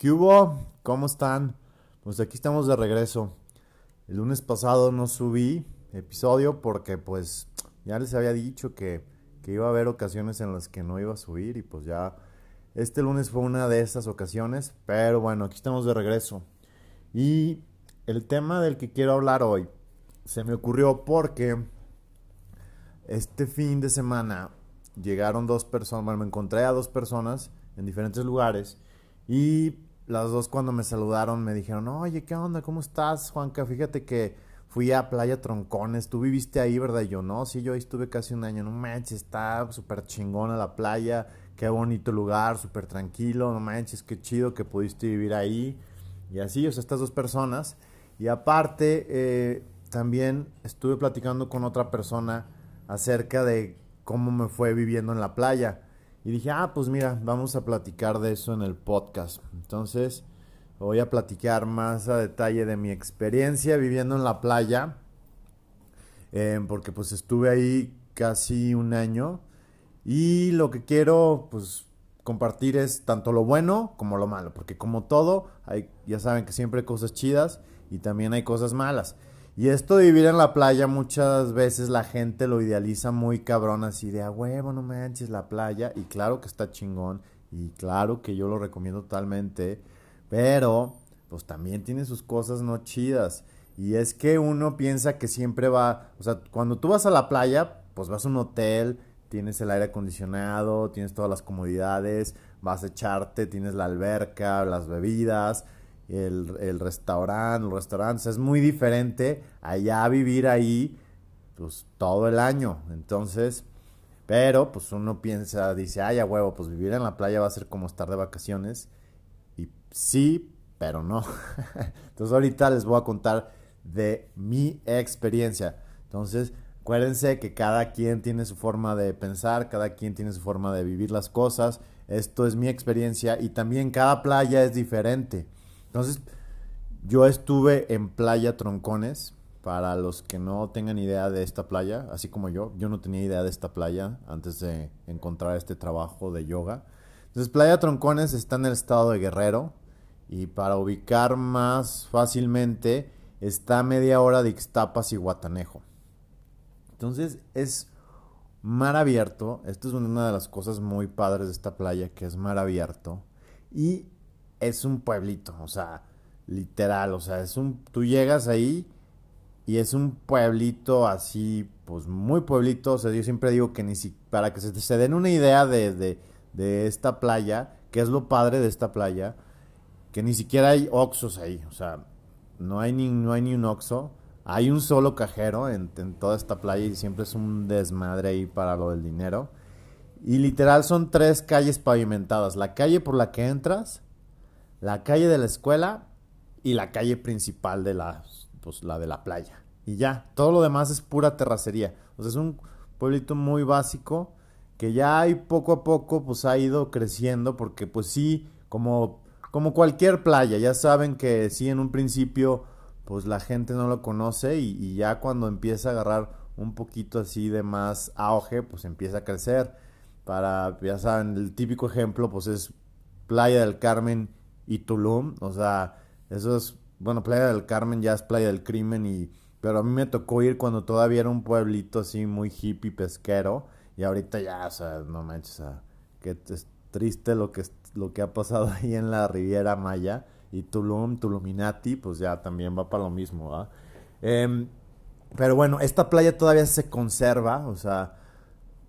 ¿Qué hubo? ¿Cómo están? Pues aquí estamos de regreso. El lunes pasado no subí episodio porque pues ya les había dicho que, que iba a haber ocasiones en las que no iba a subir y pues ya este lunes fue una de esas ocasiones, pero bueno, aquí estamos de regreso. Y el tema del que quiero hablar hoy se me ocurrió porque este fin de semana llegaron dos personas, bueno, me encontré a dos personas en diferentes lugares y las dos cuando me saludaron me dijeron, oye, ¿qué onda? ¿Cómo estás, Juanca? Fíjate que fui a Playa Troncones, tú viviste ahí, ¿verdad? Y yo, no, sí, yo ahí estuve casi un año, no manches, está súper chingona la playa, qué bonito lugar, súper tranquilo, no manches, qué chido que pudiste vivir ahí. Y así, o sea, estas dos personas. Y aparte, eh, también estuve platicando con otra persona acerca de cómo me fue viviendo en la playa. Y dije, ah, pues mira, vamos a platicar de eso en el podcast. Entonces, voy a platicar más a detalle de mi experiencia viviendo en la playa. Eh, porque pues estuve ahí casi un año. Y lo que quiero, pues, compartir es tanto lo bueno como lo malo. Porque como todo, hay, ya saben que siempre hay cosas chidas y también hay cosas malas. Y esto de vivir en la playa muchas veces la gente lo idealiza muy cabrón así de a huevo, no manches la playa. Y claro que está chingón y claro que yo lo recomiendo totalmente. Pero pues también tiene sus cosas no chidas. Y es que uno piensa que siempre va, o sea, cuando tú vas a la playa, pues vas a un hotel, tienes el aire acondicionado, tienes todas las comodidades, vas a echarte, tienes la alberca, las bebidas el, el restaurante, los restaurantes, es muy diferente allá vivir ahí pues todo el año. Entonces, pero pues uno piensa, dice, ay, a huevo, pues vivir en la playa va a ser como estar de vacaciones. Y sí, pero no. Entonces ahorita les voy a contar de mi experiencia. Entonces, acuérdense que cada quien tiene su forma de pensar, cada quien tiene su forma de vivir las cosas. Esto es mi experiencia y también cada playa es diferente. Entonces, yo estuve en Playa Troncones. Para los que no tengan idea de esta playa, así como yo, yo no tenía idea de esta playa antes de encontrar este trabajo de yoga. Entonces, Playa Troncones está en el estado de Guerrero y para ubicar más fácilmente está a media hora de Ixtapas y Guatanejo. Entonces, es mar abierto. Esto es una de las cosas muy padres de esta playa, que es mar abierto. Y es un pueblito, o sea, literal, o sea, es un, tú llegas ahí y es un pueblito así, pues muy pueblito, o sea, yo siempre digo que ni si, para que se, den una idea de, de, de, esta playa, que es lo padre de esta playa, que ni siquiera hay oxos ahí, o sea, no hay ni, no hay ni un oxo, hay un solo cajero en, en toda esta playa y siempre es un desmadre ahí para lo del dinero. Y literal son tres calles pavimentadas. La calle por la que entras, la calle de la escuela y la calle principal de la, pues, la de la playa. Y ya, todo lo demás es pura terracería. O sea, es un pueblito muy básico que ya hay poco a poco pues ha ido creciendo porque pues sí, como, como cualquier playa, ya saben que sí en un principio pues la gente no lo conoce y, y ya cuando empieza a agarrar un poquito así de más auge pues empieza a crecer. Para, ya saben, el típico ejemplo pues es Playa del Carmen y Tulum, o sea, eso es, bueno, Playa del Carmen ya es Playa del Crimen y pero a mí me tocó ir cuando todavía era un pueblito así muy hippie pesquero y ahorita ya, o sea, no manches, o sea, que es triste lo que lo que ha pasado ahí en la Riviera Maya y Tulum, Tuluminati, pues ya también va para lo mismo, ¿va? Eh, pero bueno, esta playa todavía se conserva, o sea,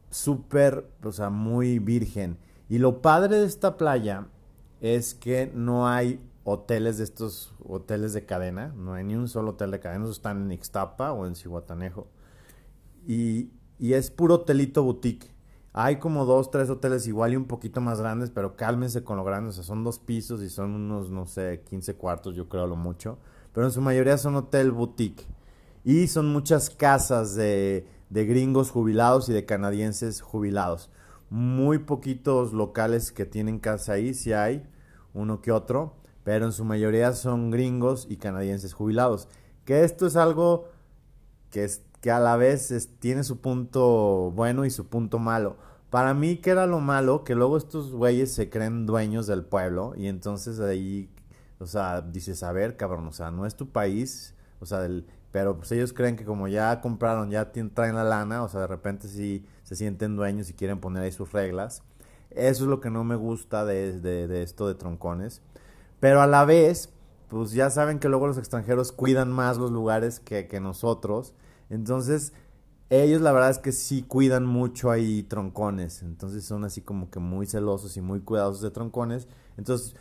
súper, o sea, muy virgen. Y lo padre de esta playa es que no hay hoteles de estos hoteles de cadena, no hay ni un solo hotel de cadena, están en Ixtapa o en Cihuatanejo. Y, y es puro hotelito boutique. Hay como dos, tres hoteles igual y un poquito más grandes, pero cálmense con lo grande, o sea, son dos pisos y son unos, no sé, 15 cuartos, yo creo lo mucho. Pero en su mayoría son hotel boutique. Y son muchas casas de, de gringos jubilados y de canadienses jubilados muy poquitos locales que tienen casa ahí, si hay uno que otro, pero en su mayoría son gringos y canadienses jubilados. Que esto es algo que, es, que a la vez tiene su punto bueno y su punto malo, para mí, ¿qué era lo malo? Que luego estos güeyes se creen dueños del pueblo y entonces ahí, o sea, dices, a ver, cabrón, o sea, no es tu país, o sea, del, pero pues ellos creen que como ya compraron, ya traen la lana, o sea, de repente sí se sienten dueños y quieren poner ahí sus reglas. Eso es lo que no me gusta de, de esto de troncones. Pero a la vez, pues ya saben que luego los extranjeros cuidan más los lugares que, que nosotros. Entonces, ellos la verdad es que sí cuidan mucho ahí troncones. Entonces son así como que muy celosos y muy cuidadosos de troncones. Entonces,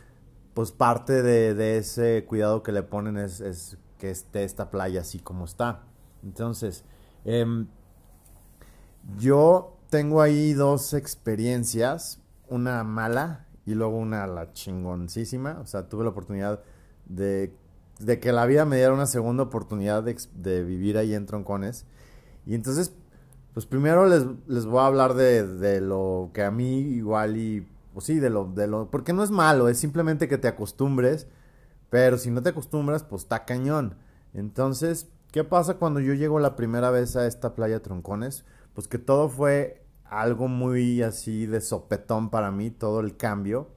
pues parte de, ese cuidado que le ponen es, que esté esta playa así como está. Entonces, eh, yo tengo ahí dos experiencias. Una mala y luego una la chingoncísima. O sea, tuve la oportunidad de, de que la vida me diera una segunda oportunidad de, de, vivir ahí en Troncones. Y entonces, pues primero les, les voy a hablar de, de, lo que a mí igual y, pues sí, de lo, de lo, porque no es malo, es simplemente que te acostumbres, pero si no te acostumbras, pues está cañón. Entonces, ¿qué pasa cuando yo llego la primera vez a esta playa Troncones? Pues que todo fue algo muy así de sopetón para mí, todo el cambio.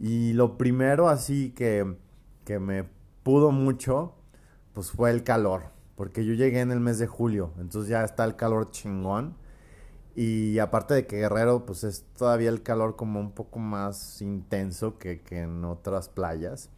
Y lo primero así que que me pudo mucho, pues fue el calor. Porque yo llegué en el mes de julio, entonces ya está el calor chingón. Y aparte de que Guerrero, pues es todavía el calor como un poco más intenso que, en otras playas.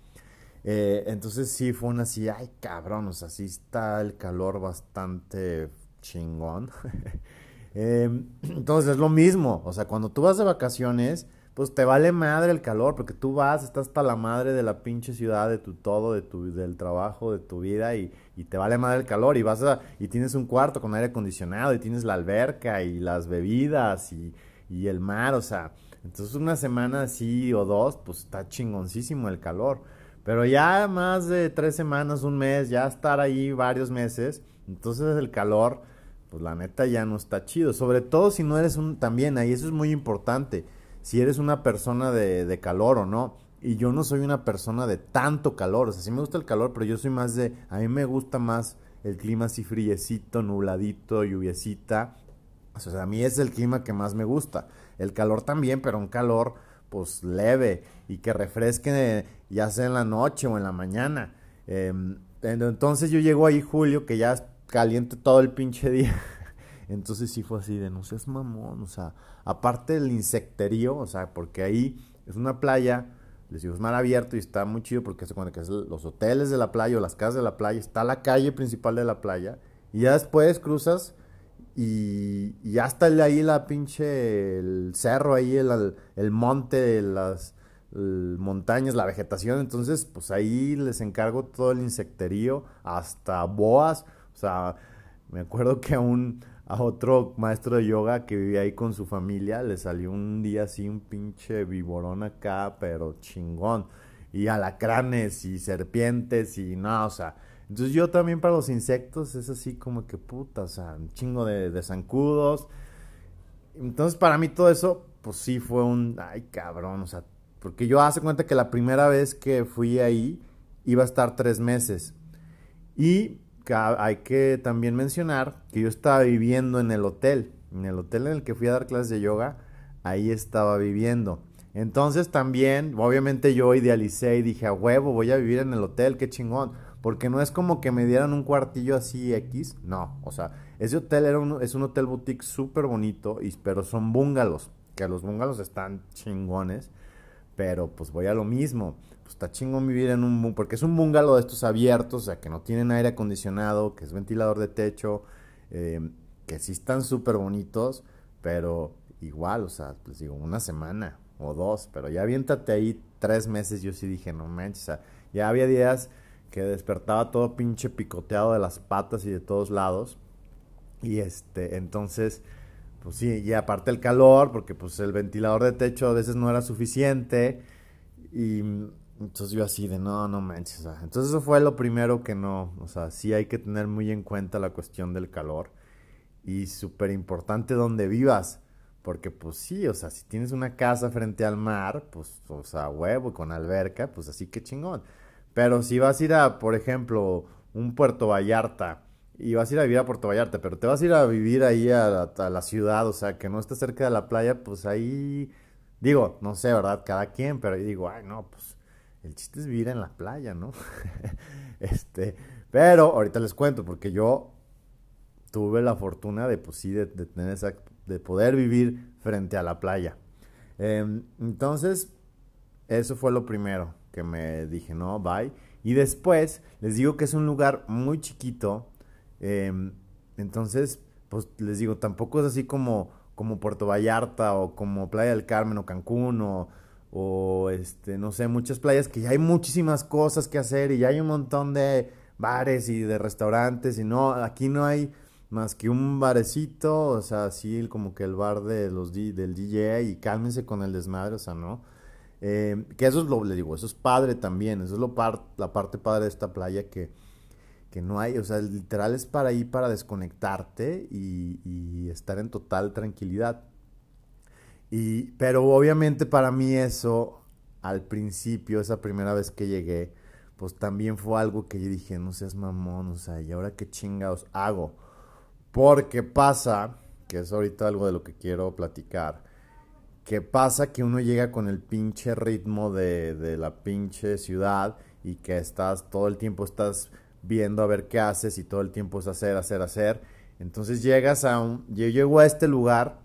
Eh, entonces sí fue una así, ay cabrón, o sea, sí está el calor bastante chingón. Em, entonces es lo mismo, o sea, cuando tú vas de vacaciones, pues te vale madre el calor, porque tú vas, estás hasta la madre de la pinche ciudad, de tu todo, de tu, del trabajo, de tu vida, y, y te vale madre el calor, y vas a, y tienes un cuarto con aire acondicionado, y tienes la alberca, y las bebidas, y, y el mar, o sea, entonces una semana así o dos, pues está chingoncísimo el calor. Pero ya más de tres semanas, un mes, ya estar ahí varios meses, entonces el calor, pues la neta ya no está chido. Sobre todo si no eres un, también ahí eso es muy importante si eres una persona de, calor o no. Y yo no soy una persona de tanto calor. O sea, sí me gusta el calor, pero yo soy más de. A mí me gusta más el clima así friecito, nubladito, lluviecita. O sea, a mí es el clima que más me gusta. El calor también, pero un calor pues leve y que refresque ya sea en la noche o en la mañana. Em, entonces yo llego ahí julio, que ya caliente todo el pinche día. Entonces sí fue así de, no seas mamón, o sea, aparte del insecterío, o sea, porque ahí es una playa, les digo, es mar abierto y está muy chido porque se cuenta que es los hoteles de la playa o las casas de la playa, está la calle principal de la playa, y ya después cruzas y, ya está ahí la pinche, el cerro ahí, el, el monte, las montañas, la vegetación, entonces pues ahí les encargo todo el insecterío, hasta boas, o sea, me acuerdo que a un, a otro maestro de yoga que vivía ahí con su familia, le salió un día así un pinche viborón acá, pero chingón. Y alacranes y serpientes y no, o sea. Entonces yo también para los insectos es así como que puta, o sea, un chingo de, de zancudos. Entonces para mí todo eso, pues sí fue un, ay cabrón, o sea, porque yo hace cuenta que la primera vez que fui ahí iba a estar tres meses. Y hay que también mencionar que yo estaba viviendo en el hotel, en el hotel en el que fui a dar clases de yoga, ahí estaba viviendo. Entonces también, obviamente yo idealicé y dije, a huevo, voy a vivir en el hotel, qué chingón. Porque no es como que me dieran un cuartillo así X, no. O sea, ese hotel era un, es un hotel boutique súper bonito, y, pero son bungalows, que los bungalows están chingones, pero pues voy a lo mismo pues está chingón vivir en un porque es un bungalow de estos abiertos, o sea, que no tienen aire acondicionado, que es ventilador de techo, eh, que sí están súper bonitos, pero igual, o sea, pues digo, una semana o dos, pero ya aviéntate ahí tres meses, yo sí dije, no manches, o sea, ya había días que despertaba todo pinche picoteado de las patas y de todos lados, y este, entonces, pues sí, y aparte el calor, porque pues el ventilador de techo a veces no era suficiente, y entonces yo así de, no, no manches. entonces eso fue lo primero que no, o sea, sí hay que tener muy en cuenta la cuestión del calor. Y súper importante donde vivas. Porque pues sí, o sea, si tienes una casa frente al mar, pues, o sea, huevo, con alberca, pues así que chingón. Pero si vas a ir a, por ejemplo, un Puerto Vallarta y vas a ir a vivir a Puerto Vallarta, pero te vas a ir a vivir ahí a la, ciudad, o sea, que no estés cerca de la playa, pues ahí, digo, no sé, ¿verdad? Cada quien, pero digo, ay, no, pues el chiste es vivir en la playa, ¿no? este, pero ahorita les cuento, porque yo tuve la fortuna de, pues sí, de, tener esa, de poder vivir frente a la playa. Em, entonces, eso fue lo primero que me dije, no, bye. Y después, les digo que es un lugar muy chiquito, Em, entonces, pues les digo, tampoco es así como, como Puerto Vallarta o como Playa del Carmen o Cancún o, o este, no sé, muchas playas que ya hay muchísimas cosas que hacer y ya hay un montón de bares y de restaurantes y no, aquí no hay más que un barecito, o sea, así como que el bar de los del DJ y cálmense con el desmadre, o sea, ¿no? Em, que eso es lo, le digo, eso es padre también, eso es lo la parte padre de esta playa que que no hay, o sea, literal es para ir para desconectarte y, estar en total tranquilidad. Pero obviamente para mí eso, al principio, esa primera vez que llegué, pues también fue algo que yo dije, no seas mamón, o sea, ¿y ahora qué chingados hago? Porque pasa, que es ahorita algo de lo que quiero platicar, que pasa que uno llega con el pinche ritmo de, de la pinche ciudad y que estás, todo el tiempo estás viendo a ver qué haces y todo el tiempo es hacer, hacer, hacer. Entonces llegas a un... Yo llego a este lugar,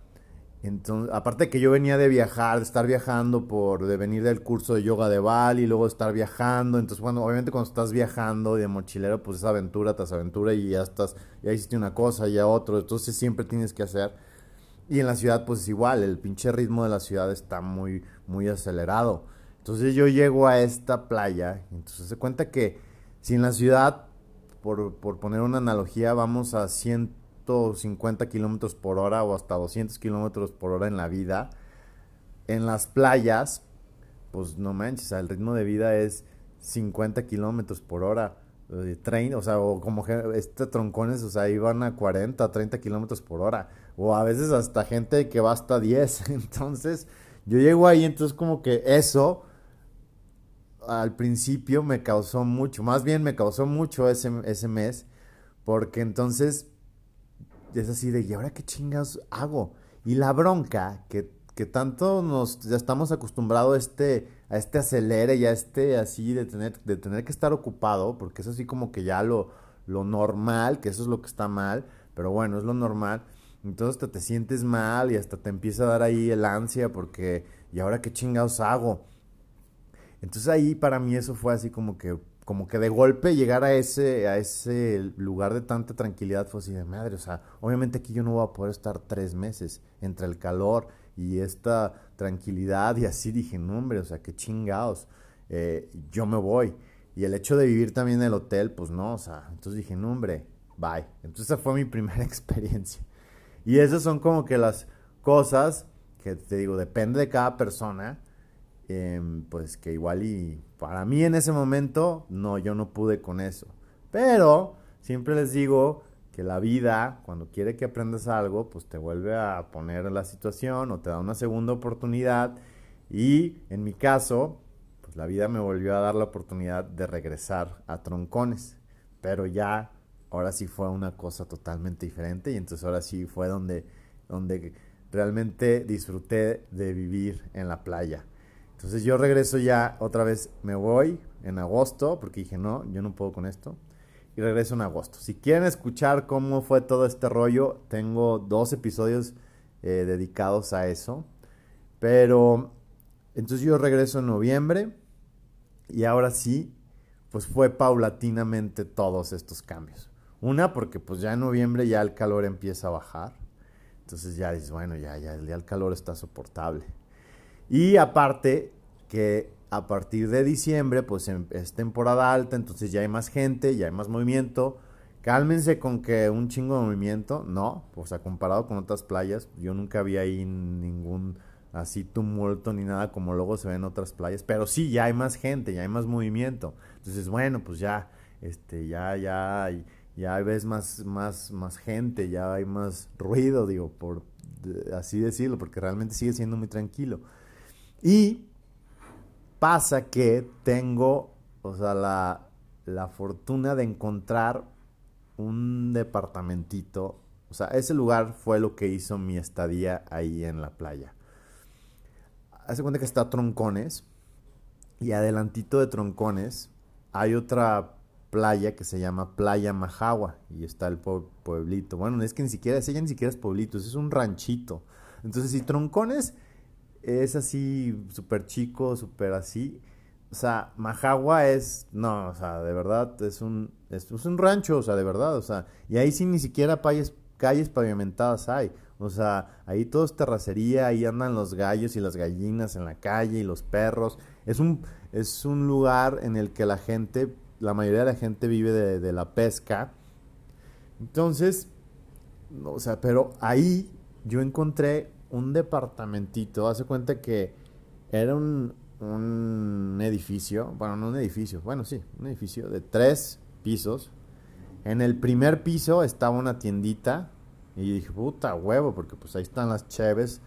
entonces, aparte que yo venía de viajar, de estar viajando por, de venir del curso de yoga de Bali, y luego estar viajando, entonces bueno, obviamente cuando estás viajando de mochilero, pues es aventura tras aventura y ya estás, ya hiciste una cosa, ya otro, entonces siempre tienes que hacer. Y en la ciudad pues es igual, el pinche ritmo de la ciudad está muy, muy acelerado. Entonces yo llego a esta playa, entonces se cuenta que si en la ciudad por, por poner una analogía, vamos a 150 kilómetros por hora o hasta 200 kilómetros por hora en la vida, en las playas, pues no manches, el ritmo de vida es 50 kilómetros por hora. de tren, o sea, o como este troncones, o sea, iban a 40, 30 kilómetros por hora, o a veces hasta gente que va hasta 10. Entonces, yo llego ahí, entonces como que eso al principio me causó mucho, más bien me causó mucho ese, ese mes, porque entonces es así de, ¿y ahora qué chingas hago? Y la bronca, que, que tanto nos ya estamos acostumbrados a este, a este acelere y a este así de tener, de tener que estar ocupado, porque es así como que ya lo, lo normal, que eso es lo que está mal, pero bueno, es lo normal. Entonces te, te sientes mal y hasta te empieza a dar ahí el ansia porque, ¿y ahora qué chingados hago? Entonces ahí para mí eso fue así como que, como que de golpe llegar a ese, a ese lugar de tanta tranquilidad fue así de madre. O sea, obviamente aquí yo no voy a poder estar tres meses entre el calor y esta tranquilidad y así dije, no hombre, o sea, qué chingados. Eh, yo me voy. Y el hecho de vivir también en el hotel, pues no, o sea, entonces dije, no hombre, bye. Entonces esa fue mi primera experiencia. Y esas son como que las cosas que te digo, depende de cada persona Em, pues que igual y para mí en ese momento, no, yo no pude con eso. Pero siempre les digo que la vida, cuando quiere que aprendas algo, pues te vuelve a poner en la situación o te da una segunda oportunidad. Y en mi caso, pues la vida me volvió a dar la oportunidad de regresar a troncones. Pero ya, ahora sí fue una cosa totalmente diferente y entonces ahora sí fue donde, donde realmente disfruté de vivir en la playa. Entonces yo regreso ya otra vez, me voy en agosto, porque dije, no, yo no puedo con esto. Y regreso en agosto. Si quieren escuchar cómo fue todo este rollo, tengo dos episodios eh, dedicados a eso. Pero entonces yo regreso en noviembre y ahora sí, pues fue paulatinamente todos estos cambios. Una, porque pues ya en noviembre ya el calor empieza a bajar. Entonces ya dices, bueno, ya, ya, ya el calor está soportable. Y aparte que a partir de diciembre, pues em, es temporada alta, entonces ya hay más gente, ya hay más movimiento. Cálmense con que un chingo de movimiento, no, o sea, comparado con otras playas, yo nunca vi ahí ningún así tumulto ni nada como luego se ve en otras playas, pero sí, ya hay más gente, ya hay más movimiento. Entonces, bueno, pues ya, este, ya, ya, ya ves más, más, más gente, ya hay más ruido, digo, por así decirlo, porque realmente sigue siendo muy tranquilo. Y pasa que tengo, o sea, la, fortuna de encontrar un departamentito. O sea, ese lugar fue lo que hizo mi estadía ahí en la playa. Hace cuenta que está Troncones. Y adelantito de Troncones hay otra playa que se llama Playa Majagua. Y está el pueblito. Bueno, es que ni siquiera, ese ya ni siquiera es pueblito, es un ranchito. Entonces, si Troncones es así, súper chico, súper así. O sea, Majagua es, no, o sea, de verdad, es un, es, un rancho, o sea, de verdad, o sea, y ahí sí ni siquiera calles, calles pavimentadas hay. O sea, ahí todo es terracería, ahí andan los gallos y las gallinas en la calle y los perros. Es un, es un lugar en el que la gente, la mayoría de la gente vive de, de la pesca. Entonces, o sea, pero ahí yo encontré un departamentito, hace cuenta que era un, un edificio, bueno, no un edificio, bueno, sí, un edificio de tres pisos. En el primer piso estaba una tiendita y dije, puta huevo, porque pues ahí están las cheves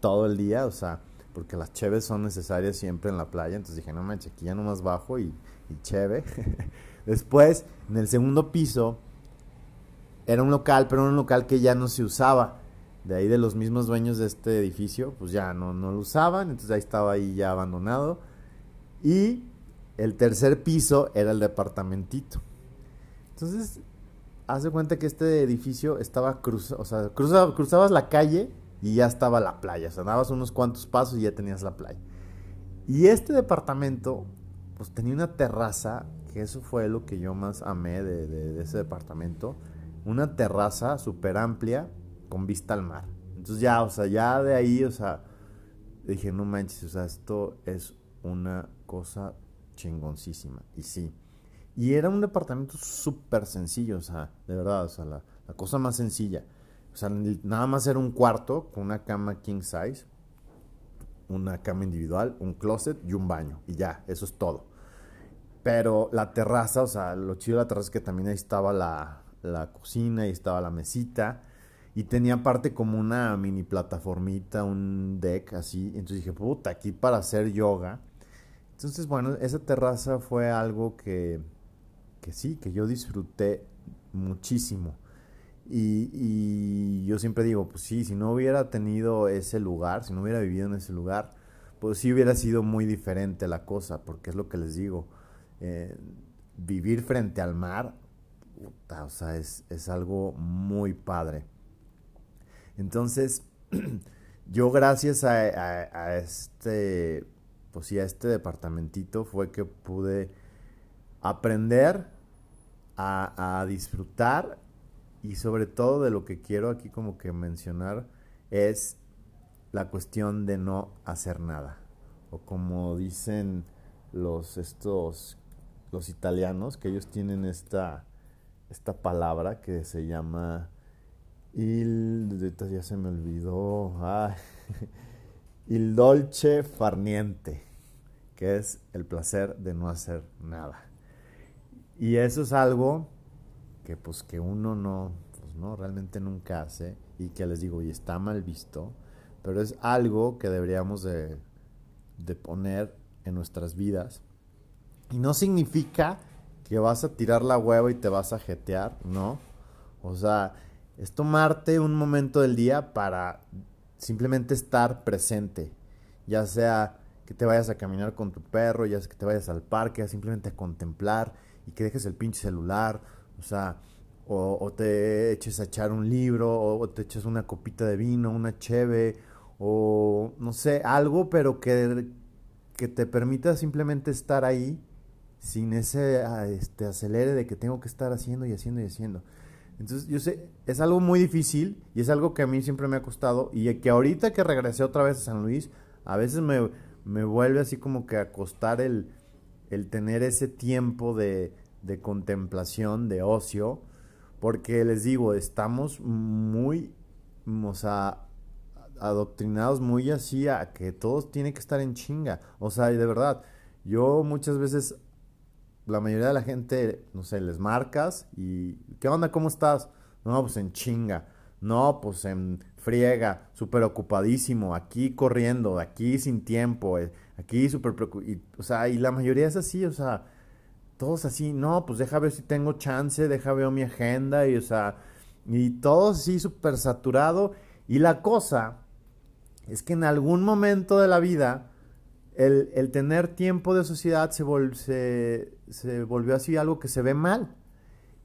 todo el día, o sea, porque las cheves son necesarias siempre en la playa. Entonces dije, no manches, aquí ya nomás bajo y, y cheve. Después, en el segundo piso, era un local, pero un local que ya no se usaba de ahí de los mismos dueños de este edificio, pues ya no, no lo usaban, entonces ahí estaba ahí ya abandonado. Y el tercer piso era el departamentito. Entonces, hace cuenta que este edificio estaba cruzado, o sea, cruzabas la calle y ya estaba la playa, o sea, dabas unos cuantos pasos y ya tenías la playa. Y este departamento, pues tenía una terraza, que eso fue lo que yo más amé de, de ese departamento, una terraza súper amplia, con vista al mar. Entonces ya, o sea, ya de ahí, o sea, dije, no manches, o sea, esto es una cosa chingoncísima. Y sí. Y era un departamento súper sencillo, o sea, de verdad, o sea, la, cosa más sencilla. O sea, nada más era un cuarto con una cama king size, una cama individual, un closet y un baño. Y ya, eso es todo. Pero la terraza, o sea, lo chido de la terraza es que también ahí estaba la, la cocina, y estaba la mesita. Y tenía aparte como una mini plataformita, un deck así. Entonces dije, puta, aquí para hacer yoga. Entonces, bueno, esa terraza fue algo que, que sí, que yo disfruté muchísimo. Y, yo siempre digo, pues sí, si no hubiera tenido ese lugar, si no hubiera vivido en ese lugar, pues sí hubiera sido muy diferente la cosa, porque es lo que les digo. Eh, vivir frente al mar, puta, o sea, es, es algo muy padre. Entonces, yo gracias a, este, pues a este departamentito fue que pude aprender a, disfrutar y sobre todo de lo que quiero aquí como que mencionar es la cuestión de no hacer nada. O como dicen los estos los italianos, que ellos tienen esta, esta palabra que se llama Il, ya se me olvidó. Il dolce farniente, que es el placer de no hacer nada. Y eso es algo que pues que uno no, pues no, realmente nunca hace y que les digo, y está mal visto, pero es algo que deberíamos de, de poner en nuestras vidas. Y no significa que vas a tirar la hueva y te vas a jetear, ¿no? O sea, es tomarte un momento del día para simplemente estar presente, ya sea que te vayas a caminar con tu perro, ya sea que te vayas al parque, simplemente a contemplar y que dejes el pinche celular, o sea, o, te eches a echar un libro, o, te eches una copita de vino, una cheve, o no sé, algo, pero que, que te permita simplemente estar ahí sin ese ah, este, acelere de que tengo que estar haciendo y haciendo y haciendo. Entonces, yo sé, es algo muy difícil y es algo que a mí siempre me ha costado y que ahorita que regresé otra vez a San Luis, a veces me, me vuelve así como que a costar el, el tener ese tiempo de, de contemplación, de ocio, porque les digo, estamos muy, o sea, adoctrinados muy así a que todos tienen que estar en chinga. O sea, de verdad, yo muchas veces la mayoría de la gente, no sé, les marcas y ¿qué onda? ¿Cómo estás? No, pues en chinga. No, pues en friega, súper ocupadísimo, aquí corriendo, aquí sin tiempo, eh, aquí súper preocupado. O sea, y la mayoría es así, o sea, todos así, no, pues deja ver si tengo chance, deja ver mi agenda y, o sea, y todo así súper saturado. Y la cosa es que en algún momento de la vida, el, el tener tiempo de sociedad se, se, se, volvió así algo que se ve mal.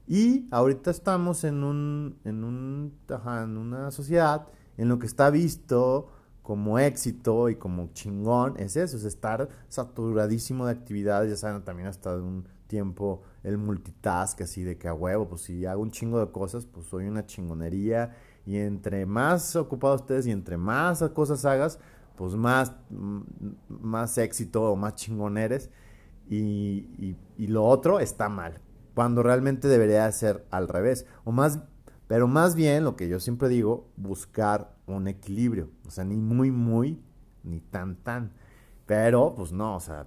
Y ahorita estamos en, un, en, un, ajá, en una sociedad en lo que está visto como éxito y como chingón es eso, es estar saturadísimo de actividades, ya saben, también hasta de un tiempo el multitask, así de que a huevo, pues si hago un chingo de cosas, pues soy una chingonería y entre más ocupados estés y entre más cosas hagas, pues más, más éxito o más chingón eres y, lo otro está mal, cuando realmente debería ser al revés, o más pero más bien, lo que yo siempre digo, buscar un equilibrio. O sea, ni muy, muy, ni tan, tan. Pero, pues no, o sea,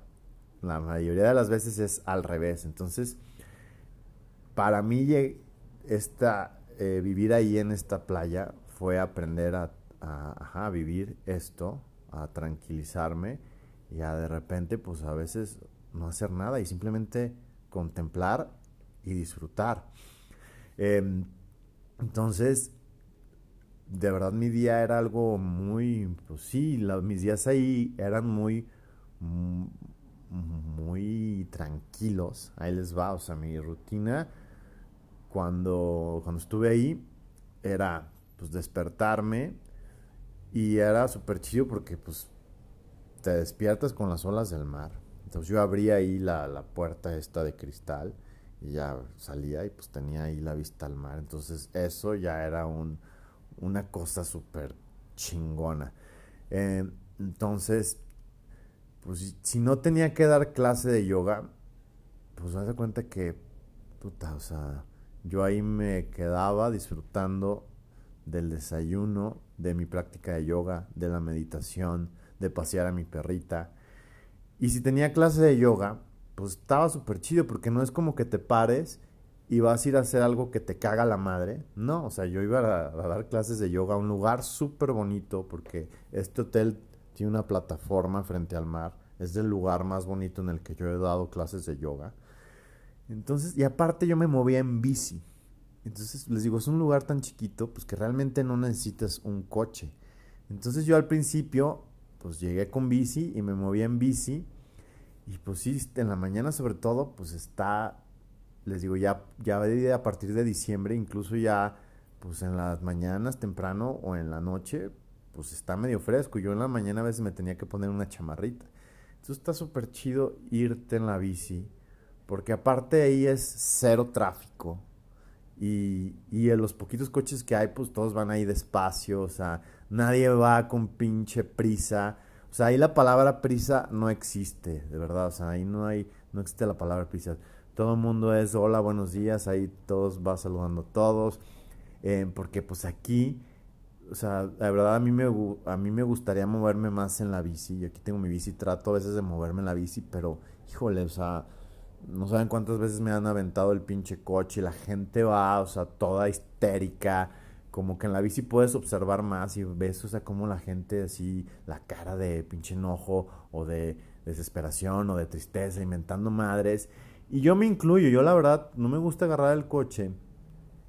la mayoría de las veces es al revés. Entonces, para mí, esta, eh, vivir ahí en esta playa fue aprender a, vivir esto, a tranquilizarme y a de repente, pues a veces no hacer nada y simplemente contemplar y disfrutar. Eh, entonces, de verdad mi día era algo muy, pues sí, mis días ahí eran muy, mm, muy tranquilos. Ahí les va, o sea, mi rutina cuando, cuando estuve ahí era pues despertarme y era súper chido porque pues te despiertas con las olas del mar. Entonces yo abría ahí la, la puerta esta de cristal y ya salía y pues tenía ahí la vista al mar. Entonces eso ya era un, una cosa súper chingona. Eh, entonces, pues si no tenía que dar clase de yoga, pues me de cuenta que, puta, o sea, yo ahí me quedaba disfrutando del desayuno, de mi práctica de yoga, de la meditación, de pasear a mi perrita. Y si tenía clase de yoga, pues estaba súper chido porque no es como que te pares y vas a ir a hacer algo que te caga la madre. No, o sea, yo iba a, dar clases de yoga a un lugar súper bonito porque este hotel tiene una plataforma frente al mar. Es el lugar más bonito en el que yo he dado clases de yoga. Entonces, y aparte yo me movía en bici. Entonces, les digo, es un lugar tan chiquito, pues que realmente no necesitas un coche. Entonces yo al principio, pues llegué con bici y me movía en bici y pues sí, en la mañana sobre todo, pues está, les digo, ya, ya a partir de diciembre, incluso ya, pues en las mañanas temprano o en la noche, pues está medio fresco. Yo en la mañana a veces me tenía que poner una chamarrita. Entonces está súper chido irte en la bici, porque aparte ahí es cero tráfico. Y, y en los poquitos coches que hay, pues todos van ahí despacio, o sea, nadie va con pinche prisa o sea, ahí la palabra prisa no existe, de verdad. O sea, ahí no hay, no existe la palabra prisa. Todo el mundo es hola, buenos días, ahí todos va saludando a todos. Eh, porque pues aquí, o sea, la verdad a mí, me, a mí me gustaría moverme más en la bici. Yo aquí tengo mi bici, trato a veces de moverme en la bici, pero híjole, o sea, no saben cuántas veces me han aventado el pinche coche y la gente va, o sea, toda histérica como que en la bici puedes observar más y ves, o sea, como la gente así, la cara de pinche enojo o de desesperación o de tristeza, inventando madres. Y yo me incluyo, yo la verdad no me gusta agarrar el coche,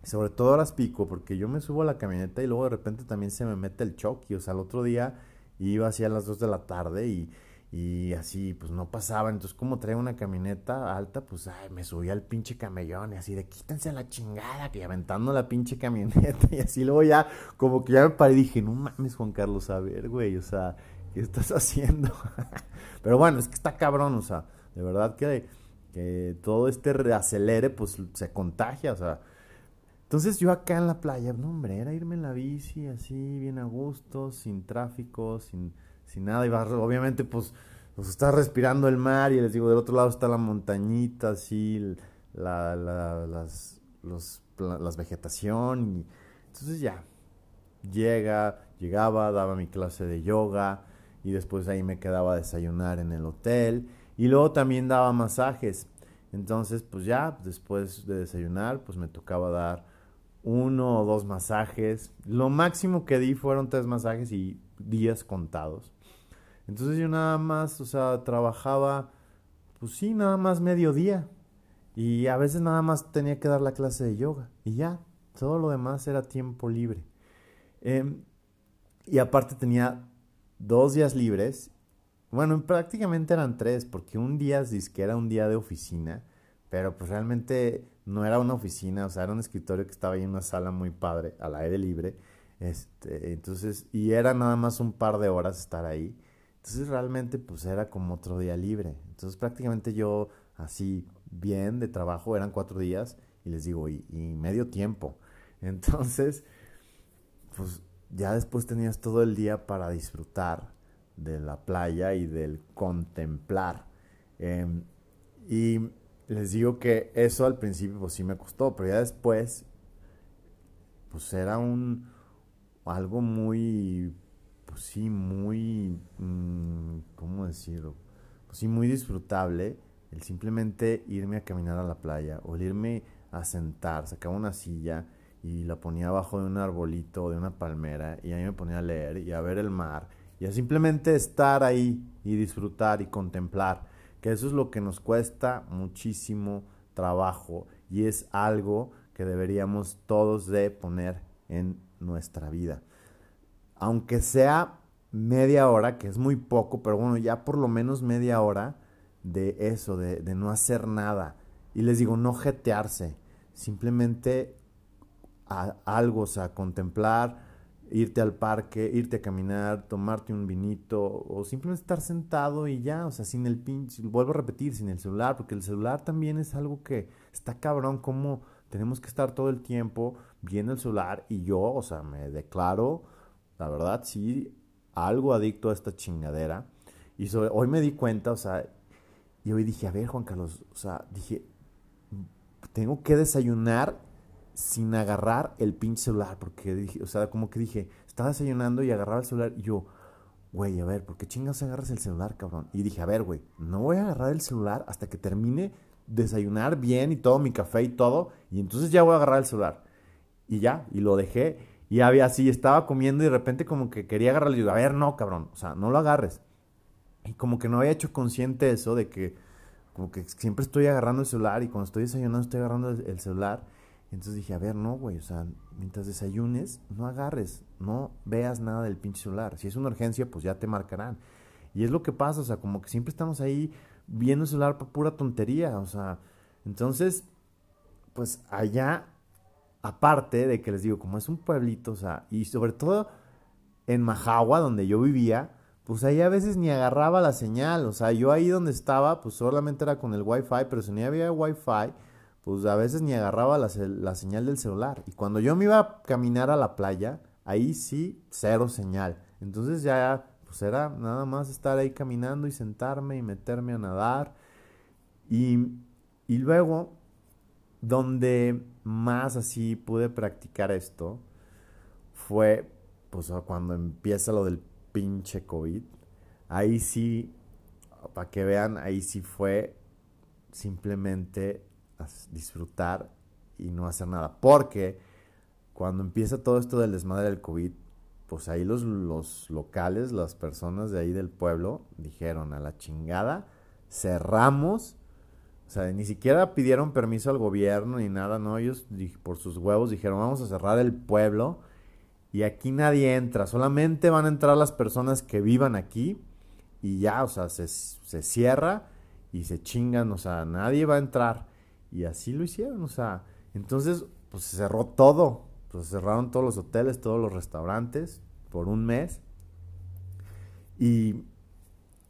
sobre todo las pico, porque yo me subo a la camioneta y luego de repente también se me mete el choque. O sea, el otro día iba así a las 2 de la tarde y y así, pues no pasaba. Entonces, como traía una camioneta alta, pues ay, me subía al pinche camellón y así de quítense la chingada, y aventando la pinche camioneta. Y así luego ya, como que ya me paré y dije, no mames, Juan Carlos, a ver, güey, o sea, ¿qué estás haciendo? Pero bueno, es que está cabrón, o sea, de verdad que, que todo este reacelere, pues se contagia, o sea. Entonces yo acá en la playa, no hombre, era irme en la bici así, bien a gusto, sin tráfico, sin sin nada. Y obviamente, pues, pues está respirando el mar y les digo, del otro lado está la montañita, así, la, la, las, los, las vegetación. Y, entonces ya, llega, llegaba, daba mi clase de yoga y después ahí me quedaba a desayunar en el hotel y luego también daba masajes. Entonces, pues ya, después de desayunar, pues me tocaba dar uno o dos masajes. Lo máximo que di fueron tres masajes y días contados. Entonces yo nada más, o sea, trabajaba, pues sí, nada más mediodía. Y a veces nada más tenía que dar la clase de yoga y ya, todo lo demás era tiempo libre. Em, y aparte tenía dos días libres. Bueno, prácticamente eran tres, porque un día es que era un día de oficina, pero pues realmente no era una oficina, o sea, era un escritorio que estaba ahí en una sala muy padre, al aire libre. Este, entonces, y era nada más un par de horas estar ahí. Entonces realmente pues era como otro día libre. Entonces prácticamente yo así bien de trabajo eran cuatro días y les digo, y, medio tiempo. Entonces, pues ya después tenías todo el día para disfrutar de la playa y del contemplar. Em, y les digo que eso al principio pues sí me costó, pero ya después pues era un algo muy pues sí muy mm, cómo decirlo pues sí muy disfrutable el simplemente irme a caminar a la playa o el irme a sentar sacaba una silla y la ponía abajo de un arbolito de una palmera y ahí me ponía a leer y a ver el mar y a simplemente estar ahí y disfrutar y contemplar, que eso es lo que nos cuesta muchísimo trabajo y es algo que deberíamos todos de poner en nuestra vida. Aunque sea media hora, que es muy poco, pero bueno, ya por lo menos media hora de eso, de, de no hacer nada. Y les digo, no jetearse, simplemente algo, o sea, contemplar, irte al parque, irte a caminar, tomarte un vinito o simplemente estar sentado y ya, o sea, sin el pinche, vuelvo a repetir, sin el celular, porque el celular también es algo que está cabrón, como tenemos que estar todo el tiempo viendo el celular y yo, o sea, me declaro, la verdad, sí, algo adicto a esta chingadera. Y hoy me di cuenta, o sea, y hoy dije, a ver, Juan Carlos, o sea, dije, tengo que desayunar sin agarrar el pinche celular, porque dije, o sea, como que dije, estaba desayunando y agarraba el celular y yo, güey, a ver, ¿por qué chingas agarras el celular, cabrón? Y dije, a ver, güey, no voy a agarrar el celular hasta que termine desayunar bien y todo, mi café y todo, y entonces ya voy a agarrar el celular. Y ya, y lo dejé, y había así, estaba comiendo y de repente como que quería agarrarlo y digo, a ver, no, cabrón, o sea, no lo agarres. Y como que no había hecho consciente eso de que, como que siempre estoy agarrando el celular y cuando estoy desayunando estoy agarrando el celular. Entonces dije, a ver, no, güey, o sea, mientras desayunes, no agarres, no veas nada del pinche celular. Si es una urgencia, pues ya te marcarán. Y es lo que pasa, o sea, como que siempre estamos ahí viendo el celular por pura tontería, o sea, entonces, pues allá, aparte de que les digo, como es un pueblito, o sea, y sobre todo en Majagua, donde yo vivía, pues ahí a veces ni agarraba la señal, o sea, yo ahí donde estaba, pues solamente era con el wifi, pero si no había wifi, pues a veces ni agarraba la, señal del celular. Y cuando yo me iba a caminar a la playa, ahí sí, cero señal. Entonces ya, pues era nada más estar ahí caminando y sentarme y meterme a nadar. Y, y luego, donde más así pude practicar esto, fue pues cuando empieza lo del pinche COVID. Ahí sí, para que vean, ahí sí fue simplemente disfrutar y no hacer nada. Porque cuando empieza todo esto del desmadre del COVID, pues ahí los, los locales, las personas de ahí del pueblo, dijeron a la chingada, cerramos. O sea, ni siquiera pidieron permiso al gobierno ni nada, ¿no? Ellos por sus huevos dijeron, vamos a cerrar el pueblo y aquí nadie entra, solamente van a entrar las personas que vivan aquí y ya, o sea, se, se cierra y se chingan, o sea, nadie va a entrar. Y así lo hicieron, o sea, entonces pues se cerró todo, pues cerraron todos los hoteles, todos los restaurantes por un mes. Y,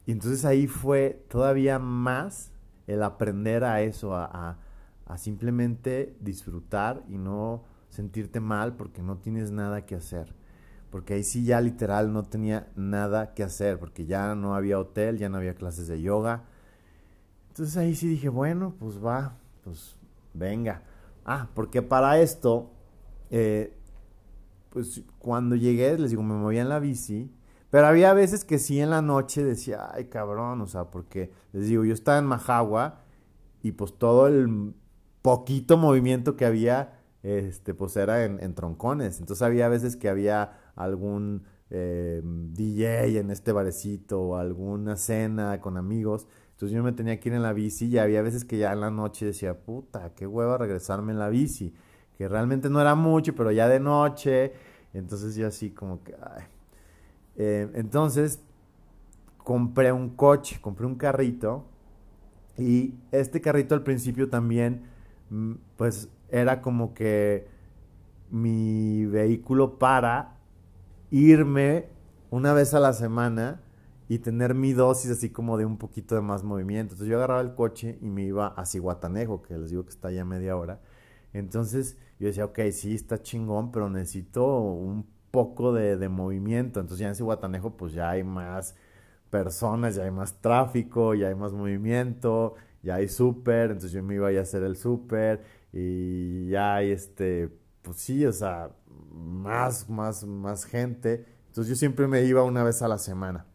entonces ahí fue todavía más el aprender a eso, a, a, simplemente disfrutar y no sentirte mal porque no tienes nada que hacer. Porque ahí sí ya literal no tenía nada que hacer, porque ya no había hotel, ya no había clases de yoga. Entonces ahí sí dije, bueno, pues va, pues venga. Ah, porque para esto, eh, pues cuando llegué, les digo, me movía en la bici, pero había veces que sí en la noche decía, ay cabrón, o sea, porque les digo, yo estaba en Majagua y pues todo el poquito movimiento que había, este, pues era en, troncones. Entonces había veces que había algún eh, DJ en este barecito o alguna cena con amigos. Entonces yo me tenía que ir en la bici y había veces que ya en la noche decía, puta, qué hueva regresarme en la bici. Que realmente no era mucho, pero ya de noche. Entonces yo así como que... Eh, entonces compré un coche, compré un carrito. Y este carrito al principio también, mm, pues era como que mi vehículo para irme una vez a la semana y tener mi dosis así como de un poquito de más movimiento. Entonces yo agarraba el coche y me iba a Cihuatanejo, que les digo que está allá media hora. Entonces yo decía, ok, sí, está chingón, pero necesito un poco de, de movimiento. Entonces ya en Cihuatanejo pues ya hay más personas, ya hay más tráfico, ya hay más movimiento, ya hay súper, entonces yo me iba a, a hacer el súper y ya hay este, pues sí, o sea, más, más, más gente. Entonces yo siempre me iba una vez a la semana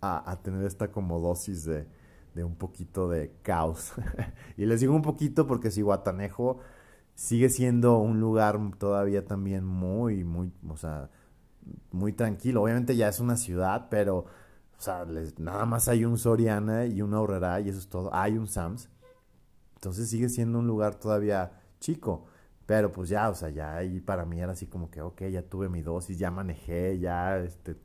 a, tener esta como dosis de, de un poquito de caos. y les digo un poquito porque si Guatanejo sigue siendo un lugar todavía también muy, muy, o sea, muy tranquilo. Obviamente ya es una ciudad, pero, o sea, nada más hay un Soriana y una Horrera y eso es todo. Hay un Sams. Entonces sigue siendo un lugar todavía chico. Pero pues ya, o sea, ya ahí para mí era así como que, ok, ya tuve mi dosis, ya manejé, ya este,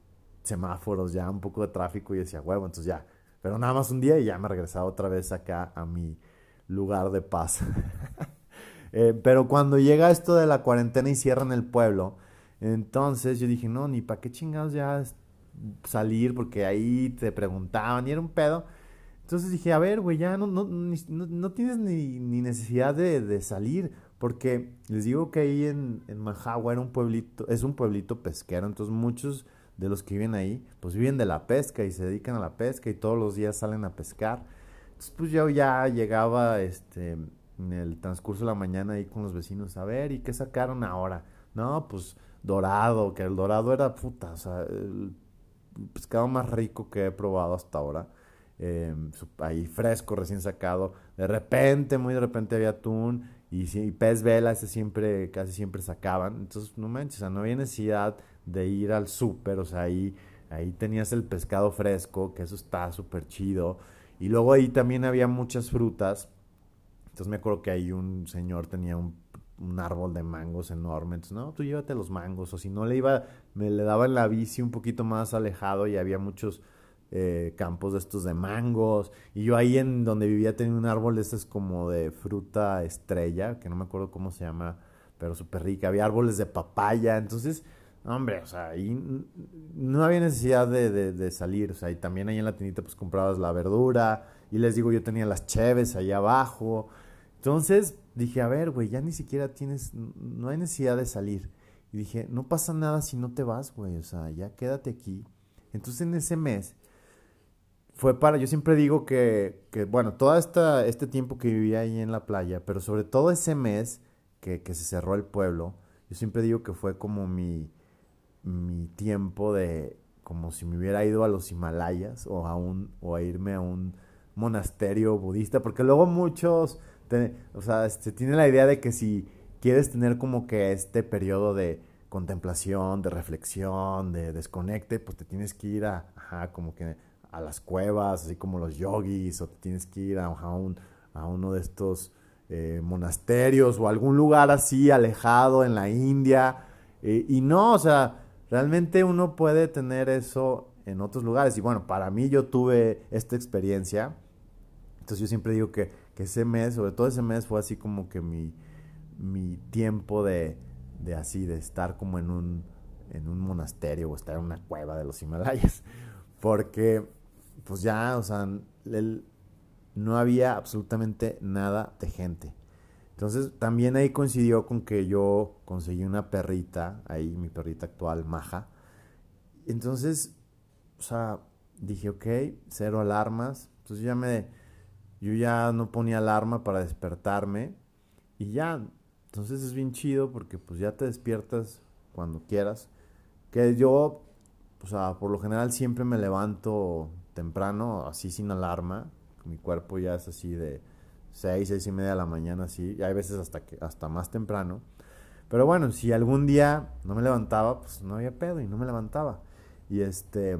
semáforos, ya un poco de tráfico y decía, huevo, entonces ya. Pero nada más un día y ya me regresaba otra vez acá a mi lugar de paz. Eh, pero cuando llega esto de la cuarentena y cierran el pueblo, entonces yo dije, no, ni para qué chingados ya salir, porque ahí te preguntaban y era un pedo. Entonces dije, a ver, güey, ya no, no, no, tienes ni, ni necesidad de, de, salir, porque les digo que ahí en, en Manjagua era un pueblito, es un pueblito pesquero, entonces muchos de los que viven ahí, pues viven de la pesca y se dedican a la pesca y todos los días salen a pescar. Entonces, pues yo ya llegaba este, en el transcurso de la mañana ahí con los vecinos a ver, ¿y qué sacaron ahora? No, pues dorado, que el dorado era puta, o sea, el pescado más rico que he probado hasta ahora. Em, ahí fresco, recién sacado. De repente, muy de repente había atún y, pez vela, ese siempre, casi siempre sacaban. Entonces, no manches, o sea, no había necesidad de ir al súper, o sea, ahí, ahí tenías el pescado fresco, que eso está súper chido. Y luego ahí también había muchas frutas. Entonces me acuerdo que ahí un señor tenía un, un árbol de mangos enorme. Entonces, no, tú llévate los mangos. O si no le iba, me le daba en la bici un poquito más alejado y había muchos eh, campos de estos de mangos. Y yo ahí en donde vivía tenía un árbol de estos como de fruta estrella, que no me acuerdo cómo se llama, pero súper rica. Había árboles de papaya. Entonces, Hombre, o sea, ahí no había necesidad de, de, salir. O sea, y también ahí en la tiendita pues comprabas la verdura. Y les digo, yo tenía las cheves ahí abajo. Entonces dije, a ver, güey, ya ni siquiera tienes, no hay necesidad de salir. Y dije, no pasa nada si no te vas, güey. O sea, ya quédate aquí. Entonces en ese mes fue para, yo siempre digo que, que bueno, todo esta, este tiempo que vivía ahí en la playa, pero sobre todo ese mes que, que se cerró el pueblo, yo siempre digo que fue como mi mi tiempo de como si me hubiera ido a los Himalayas o a un o a irme a un monasterio budista, porque luego muchos o sea, este, tienen la idea de que si quieres tener como que este periodo de contemplación, de reflexión, de desconecte, pues te tienes que ir a, ajá, como que a las cuevas, así como los yogis, o te tienes que ir a, un, a uno de estos eh, monasterios o algún lugar así alejado en la India. Eh, y no, o sea, Realmente uno puede tener eso en otros lugares. Y bueno, para mí yo tuve esta experiencia. Entonces yo siempre digo que, ese mes, sobre todo ese mes, fue así como que mi, mi tiempo de, de así, de estar como en un, en un monasterio o estar en una cueva de los Himalayas. Porque pues ya, o sea, no había absolutamente nada de gente. Entonces también ahí coincidió con que yo conseguí una perrita, ahí mi perrita actual, Maja. Entonces, o sea, dije, ok, cero alarmas. Entonces ya me, yo ya no ponía alarma para despertarme y ya. Entonces es bien chido porque pues ya te despiertas cuando quieras. Que yo, o sea, por lo general siempre me levanto temprano, así sin alarma. Mi cuerpo ya es así de 6, 6 y media de la mañana, sí, y hay veces hasta, que, hasta más temprano. Pero bueno, si algún día no me levantaba, pues no había pedo y no me levantaba. Y este,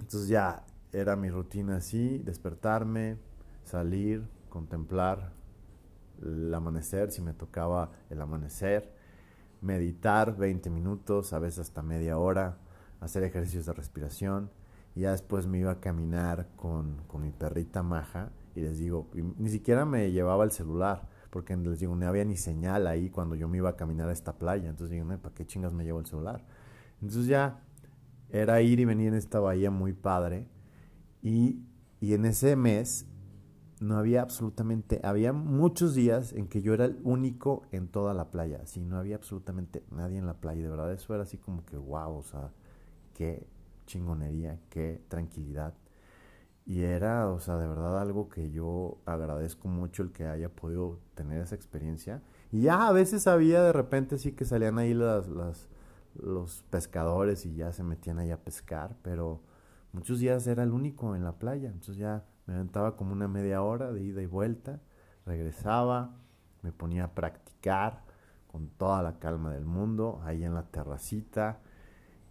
entonces ya, era mi rutina así, despertarme, salir, contemplar el amanecer, si me tocaba el amanecer, meditar 20 minutos, a veces hasta media hora, hacer ejercicios de respiración y ya después me iba a caminar con, con mi perrita maja y les digo, ni siquiera me llevaba el celular, porque les digo, no había ni señal ahí cuando yo me iba a caminar a esta playa, entonces digo, ¿para qué chingas me llevo el celular? Entonces ya era ir y venir en esta bahía muy padre y, y en ese mes no había absolutamente, había muchos días en que yo era el único en toda la playa, así no había absolutamente nadie en la playa, de verdad eso era así como que wow, o sea, qué chingonería, qué tranquilidad. Y era, o sea, de verdad algo que yo agradezco mucho el que haya podido tener esa experiencia. Y ya a veces había de repente sí que salían ahí las, los pescadores y ya se metían ahí a pescar, pero muchos días era el único en la playa. Entonces ya me aventaba como una media hora de ida y vuelta, regresaba, me ponía a practicar con toda la calma del mundo, ahí en la terracita.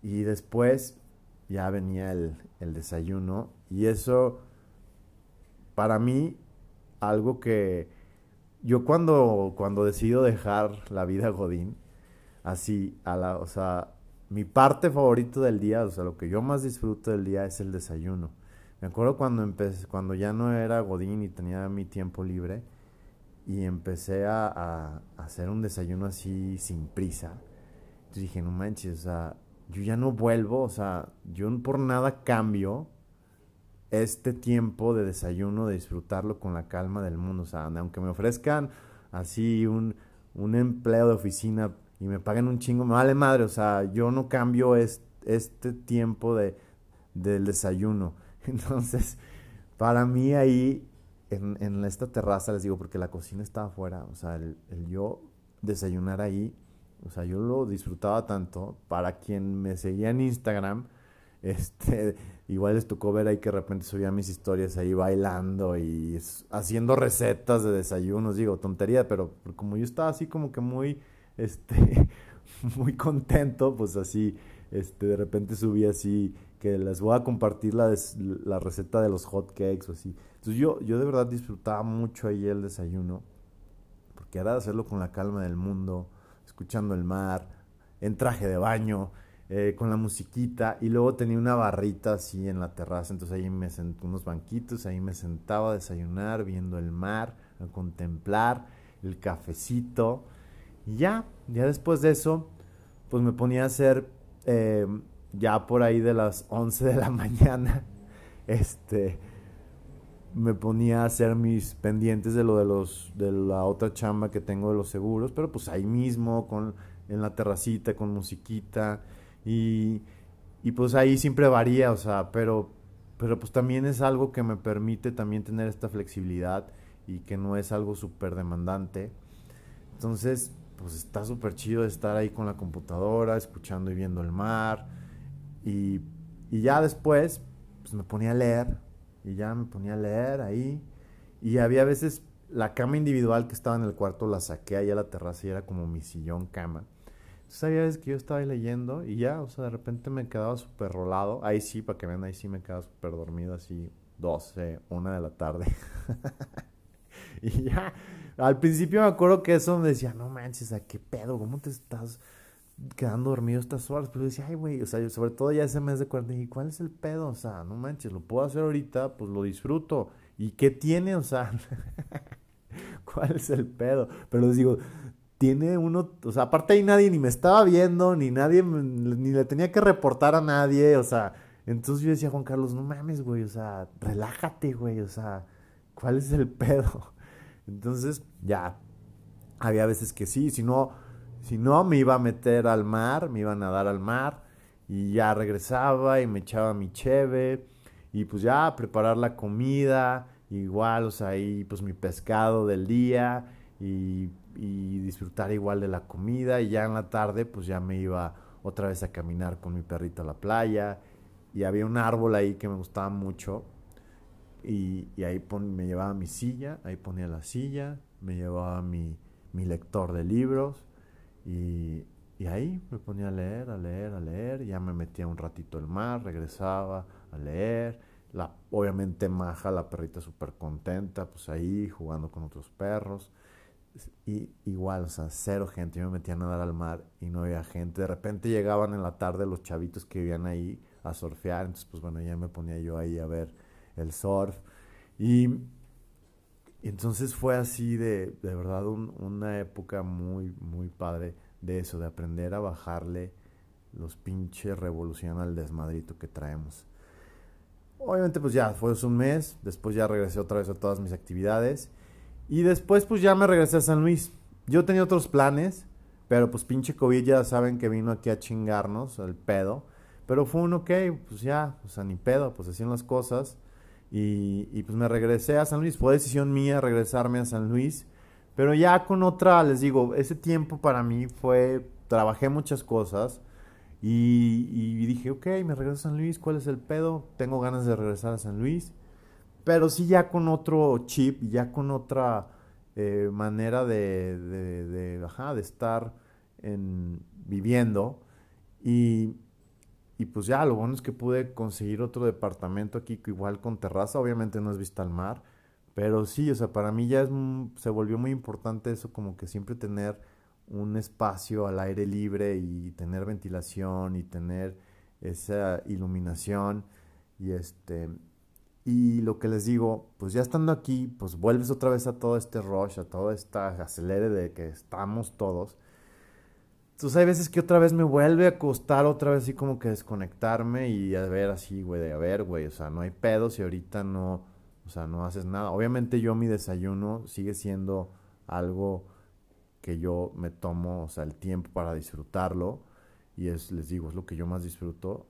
Y después ya venía el, desayuno y eso para mí algo que yo cuando cuando decido dejar la vida godín así a la o sea mi parte favorita del día o sea lo que yo más disfruto del día es el desayuno me acuerdo cuando empecé cuando ya no era godín y tenía mi tiempo libre y empecé a, hacer un desayuno así sin prisa entonces dije no manches o sea yo ya no vuelvo, o sea, yo por nada cambio este tiempo de desayuno, de disfrutarlo con la calma del mundo. O sea, aunque me ofrezcan así un, un empleo de oficina y me paguen un chingo, me vale madre. O sea, yo no cambio este tiempo de, del desayuno. Entonces, para mí ahí, en, en, esta terraza, les digo, porque la cocina estaba afuera, o sea, el, el yo desayunar ahí o sea, yo lo disfrutaba tanto. Para quien me seguía en Instagram, este, igual les tocó ver ahí que de repente subía mis historias ahí bailando y haciendo recetas de desayunos. Digo, tontería, pero como yo estaba así como que muy, este, muy contento, pues así, este, de repente subí así que les voy a compartir la, la receta de los hot cakes o así. Entonces yo, yo de verdad disfrutaba mucho ahí el desayuno, porque era hacerlo con la calma del mundo escuchando el mar, en traje de baño, eh, con la musiquita, y luego tenía una barrita así en la terraza, entonces ahí me senté unos banquitos, ahí me sentaba a desayunar, viendo el mar, a contemplar el cafecito, y ya, ya después de eso, pues me ponía a hacer, eh, ya por ahí de las 11 de la mañana, este, me ponía a hacer mis pendientes de lo de los de la otra chamba que tengo de los seguros, pero pues ahí mismo con en la terracita con musiquita y, y pues ahí siempre varía, o sea, pero pero pues también es algo que me permite también tener esta flexibilidad y que no es algo súper demandante. Entonces, pues está súper chido estar ahí con la computadora, escuchando y viendo el mar. Y, y ya después, pues me ponía a leer y ya me ponía a leer ahí. Y había veces la cama individual que estaba en el cuarto la saqué ahí a la terraza y era como mi sillón cama. Entonces había veces que yo estaba ahí leyendo y ya, o sea, de repente me quedaba súper rolado. Ahí sí, para que vean, ahí sí me quedaba súper dormido, así 12, una de la tarde. y ya, al principio me acuerdo que eso me decía, no manches, ¿a qué pedo? ¿Cómo te estás quedando dormido estas horas. Pero decía, ay, güey, o sea, sobre todo ya ese mes de cuarentena, ¿y cuál es el pedo? O sea, no manches, lo puedo hacer ahorita, pues lo disfruto. ¿Y qué tiene? O sea, ¿cuál es el pedo? Pero les digo, tiene uno, o sea, aparte ahí nadie ni me estaba viendo, ni nadie, ni le tenía que reportar a nadie, o sea, entonces yo decía, Juan Carlos, no mames, güey, o sea, relájate, güey, o sea, ¿cuál es el pedo? Entonces, ya, había veces que sí, si no si no, me iba a meter al mar, me iba a nadar al mar y ya regresaba y me echaba mi cheve y pues ya preparar la comida, igual, o sea, ahí pues mi pescado del día y, y disfrutar igual de la comida y ya en la tarde pues ya me iba otra vez a caminar con mi perrito a la playa y había un árbol ahí que me gustaba mucho y, y ahí me llevaba mi silla, ahí ponía la silla, me llevaba mi, mi lector de libros y, ahí me ponía a leer, a leer, a leer, ya me metía un ratito al mar, regresaba a leer, La, obviamente Maja, la perrita súper contenta, pues ahí jugando con otros perros. Y igual, o sea, cero gente. Yo me metía a nadar al mar y no había gente. De repente llegaban en la tarde los chavitos que vivían ahí a surfear. Entonces, pues bueno, ya me ponía yo ahí a ver el surf. Y, entonces fue así de, de verdad una época muy, muy padre de eso, de aprender a bajarle los pinches revolución al desmadrito que traemos. Obviamente pues ya, fue un mes, después ya regresé otra vez a todas mis actividades y después pues ya me regresé a San Luis. Yo tenía otros planes, pero pues pinche COVID ya saben que vino aquí a chingarnos el pedo. Pero fue un ok, pues ya, o sea, ni pedo, pues hacían las cosas. Y, pues me regresé a San Luis. Fue decisión mía regresarme a San Luis. Pero ya con otra, les digo, ese tiempo para mí fue, trabajé muchas cosas. Y, y, dije, ok, me regreso a San Luis, ¿cuál es el pedo? Tengo ganas de regresar a San Luis. Pero sí ya con otro chip, ya con otra eh, manera de, de, de, ajá, de estar en, viviendo. Y, y pues ya, lo bueno es que pude conseguir otro departamento aquí, igual con terraza. Obviamente no es vista al mar. Pero sí, o sea, para mí ya es, se volvió muy importante eso, como que siempre tener un espacio al aire libre y tener ventilación y tener esa iluminación y este y lo que les digo, pues ya estando aquí, pues vuelves otra vez a todo este rush, a todo este acelere de que estamos todos. Entonces hay veces que otra vez me vuelve a costar otra vez así como que desconectarme y a ver así, güey, de a ver, güey, o sea, no hay pedos y ahorita no, o sea, no haces nada. Obviamente yo mi desayuno sigue siendo algo que yo me tomo, o sea, el tiempo para disfrutarlo. Y es, les digo, es lo que yo más disfruto.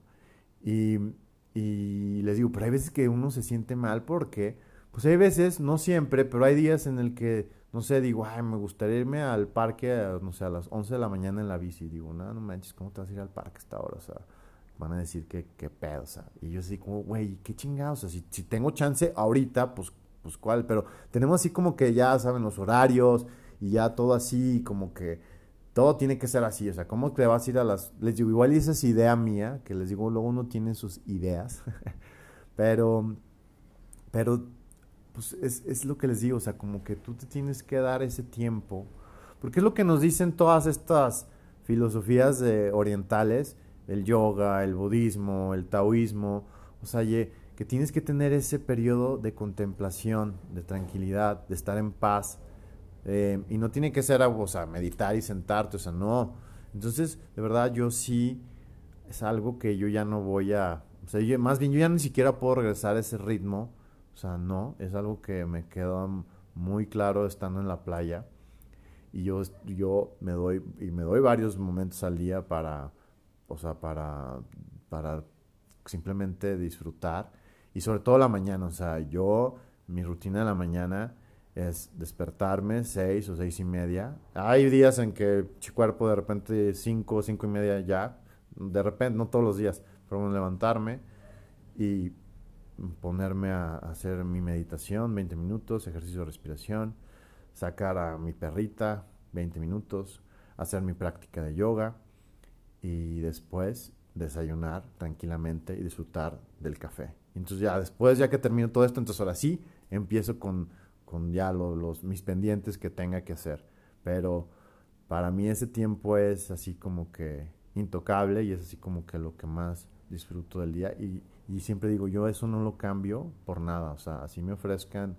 Y, y les digo, pero hay veces que uno se siente mal porque, pues hay veces, no siempre, pero hay días en el que, no sé, digo, ay, me gustaría irme al parque, no sé, a las 11 de la mañana en la bici. Digo, no, no manches, ¿cómo te vas a ir al parque a esta hora? O sea, van a decir que, qué pedo, o sea. Y yo así como, güey, qué chingados, o sea, si, tengo chance ahorita, pues, pues cuál, pero tenemos así como que ya saben los horarios, y ya todo así, como que todo tiene que ser así. O sea, ¿cómo te vas a ir a las... Les digo, igual esa es idea mía, que les digo, luego uno tiene sus ideas, pero, pero, pues es, es lo que les digo, o sea, como que tú te tienes que dar ese tiempo, porque es lo que nos dicen todas estas filosofías orientales, el yoga, el budismo, el taoísmo, o sea, que tienes que tener ese periodo de contemplación, de tranquilidad, de estar en paz, eh, y no tiene que ser, o sea, meditar y sentarte, o sea, no. Entonces, de verdad, yo sí es algo que yo ya no voy a, o sea, yo, más bien yo ya ni siquiera puedo regresar a ese ritmo, o sea, no, es algo que me quedó muy claro estando en la playa y yo, yo me doy, y me doy varios momentos al día para, o sea, para, para simplemente disfrutar y sobre todo la mañana, o sea, yo, mi rutina de la mañana, es despertarme seis o seis y media. Hay días en que mi cuerpo de repente cinco cinco y media ya, de repente, no todos los días, pero levantarme y ponerme a hacer mi meditación, 20 minutos, ejercicio de respiración, sacar a mi perrita, 20 minutos, hacer mi práctica de yoga y después desayunar tranquilamente y disfrutar del café. Entonces ya después, ya que termino todo esto, entonces ahora sí empiezo con con ya los, mis pendientes que tenga que hacer. Pero para mí ese tiempo es así como que intocable y es así como que lo que más disfruto del día. Y, y siempre digo, yo eso no lo cambio por nada. O sea, así me ofrezcan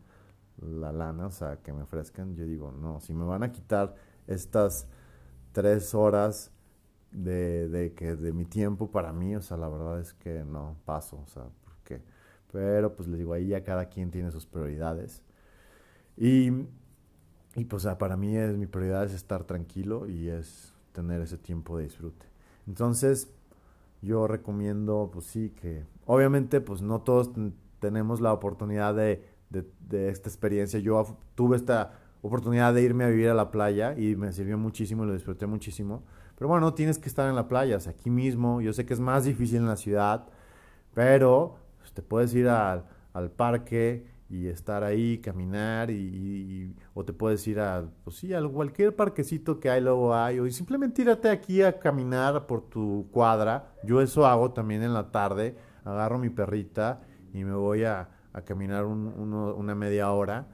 la lana, o sea, que me ofrezcan, yo digo, no, si me van a quitar estas tres horas de, de, que, de mi tiempo para mí, o sea, la verdad es que no paso, o sea, porque, pero pues les digo, ahí ya cada quien tiene sus prioridades. Y, y pues para mí es, mi prioridad es estar tranquilo y es tener ese tiempo de disfrute. Entonces, yo recomiendo, pues sí, que obviamente pues no todos tenemos la oportunidad de, de, esta experiencia. Yo tuve esta oportunidad de irme a vivir a la playa y me sirvió muchísimo, lo disfruté muchísimo. Pero bueno, tienes que estar en la playa, aquí mismo. Yo sé que es más difícil en la ciudad, pero pues, te puedes ir al, al parque y estar ahí, caminar y, o te puedes ir a, pues sí, a cualquier parquecito que hay, luego hay, o simplemente irte aquí a caminar por tu cuadra. Yo eso hago también en la tarde, agarro mi perrita y me voy a, a caminar una media hora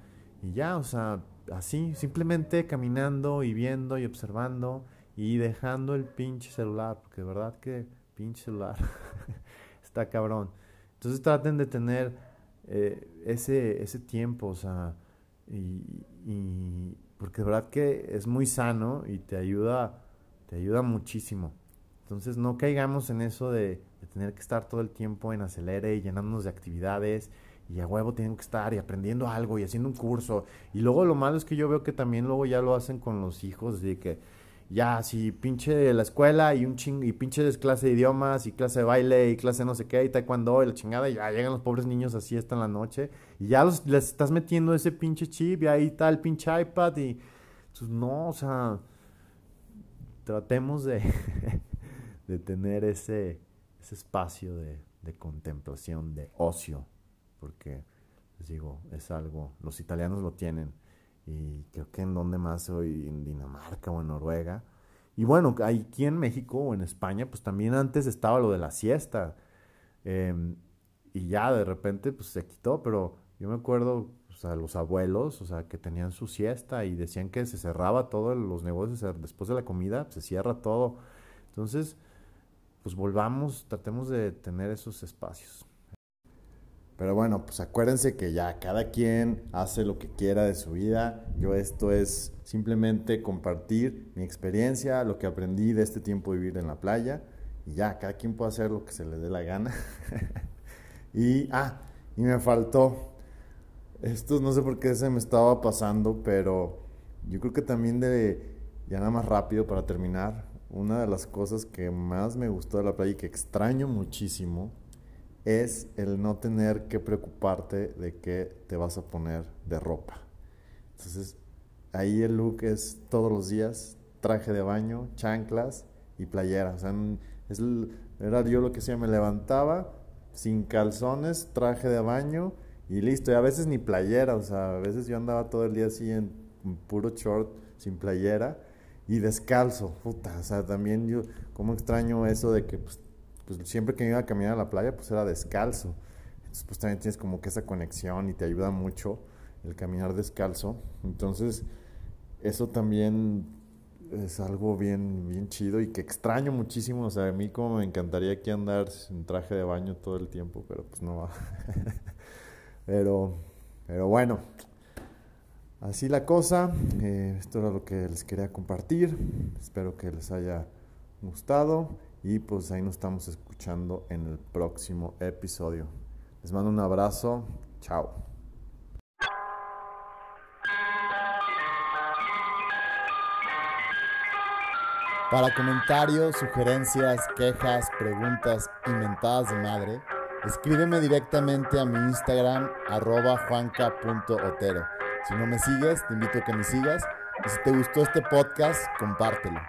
y ya, o sea, así, simplemente caminando y viendo y observando y dejando el pinche celular, porque de verdad que pinche celular está cabrón. Entonces traten de tener eh, ese, ese tiempo, o sea, y, y, porque de verdad que es muy sano y te ayuda, te ayuda muchísimo. Entonces no caigamos en eso de, de tener que estar todo el tiempo en acelere y llenándonos de actividades y a huevo tienen que estar y aprendiendo algo y haciendo un curso. Y luego lo malo es que yo veo que también luego ya lo hacen con los hijos, de que ya, si pinche la escuela y un ching, y pinche clase de idiomas y clase de baile y clase no sé qué y taekwondo y la chingada, y ya llegan los pobres niños así hasta en la noche y ya los, les estás metiendo ese pinche chip y ahí está el pinche iPad y pues no, o sea, tratemos de, de tener ese, ese espacio de, de contemplación, de ocio porque les digo, es algo, los italianos lo tienen y creo que en donde más hoy, en Dinamarca o en Noruega. Y bueno, aquí en México o en España, pues también antes estaba lo de la siesta. Em, y ya de repente pues se quitó, pero yo me acuerdo o sea, los abuelos, o sea, que tenían su siesta y decían que se cerraba todo los negocios después de la comida, se cierra todo. Entonces, pues volvamos, tratemos de tener esos espacios. Pero bueno, pues acuérdense que ya cada quien hace lo que quiera de su vida. Yo esto es simplemente compartir mi experiencia, lo que aprendí de este tiempo de vivir en la playa. Y ya, cada quien puede hacer lo que se le dé la gana. y, ah, y me faltó. Esto no sé por qué se me estaba pasando, pero yo creo que también de, ya nada más rápido para terminar, una de las cosas que más me gustó de la playa y que extraño muchísimo es el no tener que preocuparte de qué te vas a poner de ropa. Entonces, ahí el look es todos los días, traje de baño, chanclas y playera. O sea, es, era yo lo que hacía, me levantaba sin calzones, traje de baño y listo. Y a veces ni playera, o sea, a veces yo andaba todo el día así en puro short, sin playera y descalzo. Puta, o sea, también yo, como extraño eso de que pues, pues siempre que iba a caminar a la playa, pues era descalzo. Entonces, pues también tienes como que esa conexión y te ayuda mucho el caminar descalzo. Entonces, eso también es algo bien, bien chido y que extraño muchísimo. O sea, a mí como me encantaría aquí andar en traje de baño todo el tiempo, pero pues no va. pero, pero bueno, así la cosa. Eh, esto era lo que les quería compartir. Espero que les haya gustado. Y pues ahí nos estamos escuchando en el próximo episodio. Les mando un abrazo. Chao. Para comentarios, sugerencias, quejas, preguntas inventadas de madre, escríbeme directamente a mi Instagram arroba juanca.otero. Si no me sigues, te invito a que me sigas. Y si te gustó este podcast, compártelo.